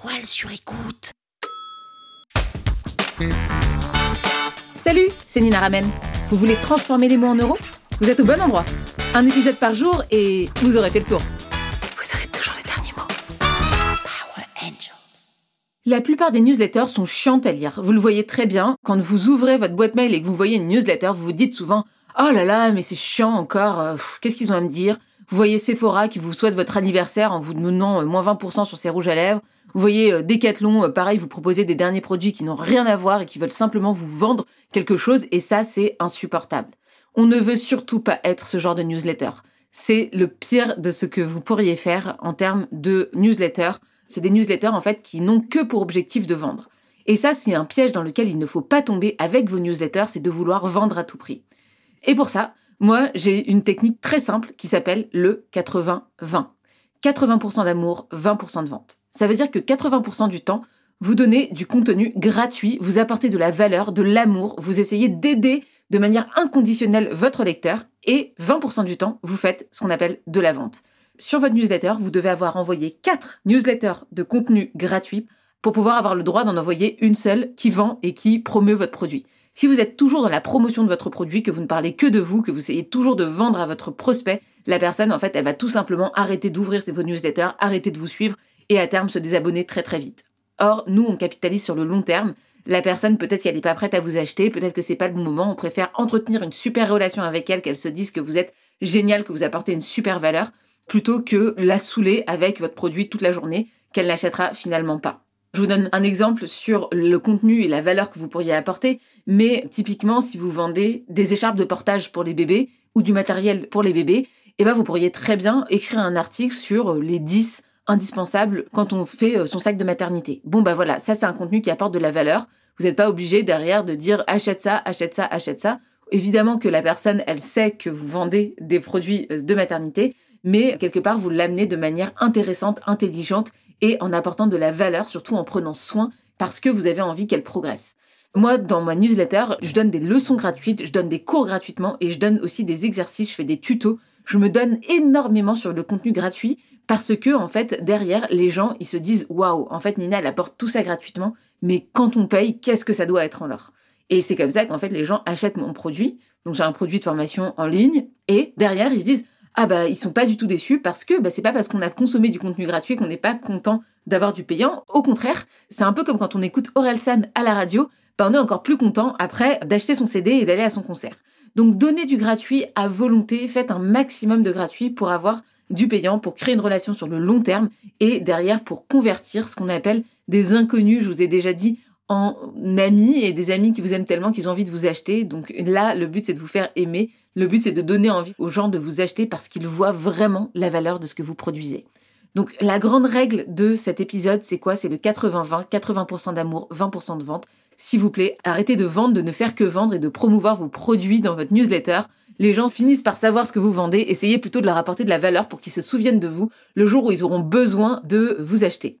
toile sur écoute. Salut, c'est Nina Ramen. Vous voulez transformer les mots en euros? Vous êtes au bon endroit. Un épisode par jour et vous aurez fait le tour. Vous aurez toujours les derniers mots. Power Angels. La plupart des newsletters sont chiantes à lire. Vous le voyez très bien. Quand vous ouvrez votre boîte mail et que vous voyez une newsletter, vous vous dites souvent Oh là là, mais c'est chiant encore. euh, Qu'est-ce qu'ils ont à me dire? Vous voyez Sephora qui vous souhaite votre anniversaire en vous donnant euh, moins 20% sur ses rouges à lèvres. Vous voyez euh, Decathlon, euh, pareil, vous proposer des derniers produits qui n'ont rien à voir et qui veulent simplement vous vendre quelque chose. Et ça, c'est insupportable. On ne veut surtout pas être ce genre de newsletter. C'est le pire de ce que vous pourriez faire en termes de newsletter. C'est des newsletters en fait qui n'ont que pour objectif de vendre. Et ça, c'est un piège dans lequel il ne faut pas tomber avec vos newsletters, c'est de vouloir vendre à tout prix. Et pour ça, moi, j'ai une technique très simple qui s'appelle le 80-20. 80% d'amour, 20% de vente. Ça veut dire que 80% du temps, vous donnez du contenu gratuit, vous apportez de la valeur, de l'amour, vous essayez d'aider de manière inconditionnelle votre lecteur et 20% du temps, vous faites ce qu'on appelle de la vente. Sur votre newsletter, vous devez avoir envoyé 4 newsletters de contenu gratuit pour pouvoir avoir le droit d'en envoyer une seule qui vend et qui promeut votre produit. Si vous êtes toujours dans la promotion de votre produit, que vous ne parlez que de vous, que vous essayez toujours de vendre à votre prospect, la personne, en fait, elle va tout simplement arrêter d'ouvrir vos newsletters, arrêter de vous suivre et à terme se désabonner très très vite. Or, nous, on capitalise sur le long terme. La personne, peut-être qu'elle n'est pas prête à vous acheter, peut-être que c'est pas le bon moment. On préfère entretenir une super relation avec elle, qu'elle se dise que vous êtes génial, que vous apportez une super valeur, plutôt que la saouler avec votre produit toute la journée, qu'elle n'achètera finalement pas. Je vous donne un exemple sur le contenu et la valeur que vous pourriez apporter, mais typiquement, si vous vendez des écharpes de portage pour les bébés ou du matériel pour les bébés, eh ben, vous pourriez très bien écrire un article sur les 10 indispensables quand on fait son sac de maternité. Bon, bah voilà, ça c'est un contenu qui apporte de la valeur. Vous n'êtes pas obligé derrière de dire achète ça, achète ça, achète ça. Évidemment que la personne, elle sait que vous vendez des produits de maternité, mais quelque part, vous l'amenez de manière intéressante, intelligente et en apportant de la valeur, surtout en prenant soin parce que vous avez envie qu'elle progresse. Moi, dans ma newsletter, je donne des leçons gratuites, je donne des cours gratuitement et je donne aussi des exercices, je fais des tutos. Je me donne énormément sur le contenu gratuit parce que, en fait, derrière, les gens, ils se disent, waouh, en fait, Nina, elle apporte tout ça gratuitement, mais quand on paye, qu'est-ce que ça doit être en or? Et c'est comme ça qu'en fait, les gens achètent mon produit. Donc, j'ai un produit de formation en ligne et derrière, ils se disent, ah bah ils sont pas du tout déçus parce que bah, c'est pas parce qu'on a consommé du contenu gratuit qu'on n'est pas content d'avoir du payant. Au contraire, c'est un peu comme quand on écoute Orelsan à la radio, bah, on est encore plus content après d'acheter son CD et d'aller à son concert. Donc donnez du gratuit à volonté, faites un maximum de gratuit pour avoir du payant, pour créer une relation sur le long terme et derrière pour convertir ce qu'on appelle des inconnus, je vous ai déjà dit, en amis et des amis qui vous aiment tellement qu'ils ont envie de vous acheter. Donc là, le but c'est de vous faire aimer. Le but c'est de donner envie aux gens de vous acheter parce qu'ils voient vraiment la valeur de ce que vous produisez. Donc la grande règle de cet épisode, c'est quoi? C'est le 80-20, 80%, d'amour, 20% de vente. S'il vous plaît, arrêtez de vendre, de ne faire que vendre et de promouvoir vos produits dans votre newsletter. Les gens finissent par savoir ce que vous vendez. Essayez plutôt de leur apporter de la valeur pour qu'ils se souviennent de vous le jour où ils auront besoin de vous acheter.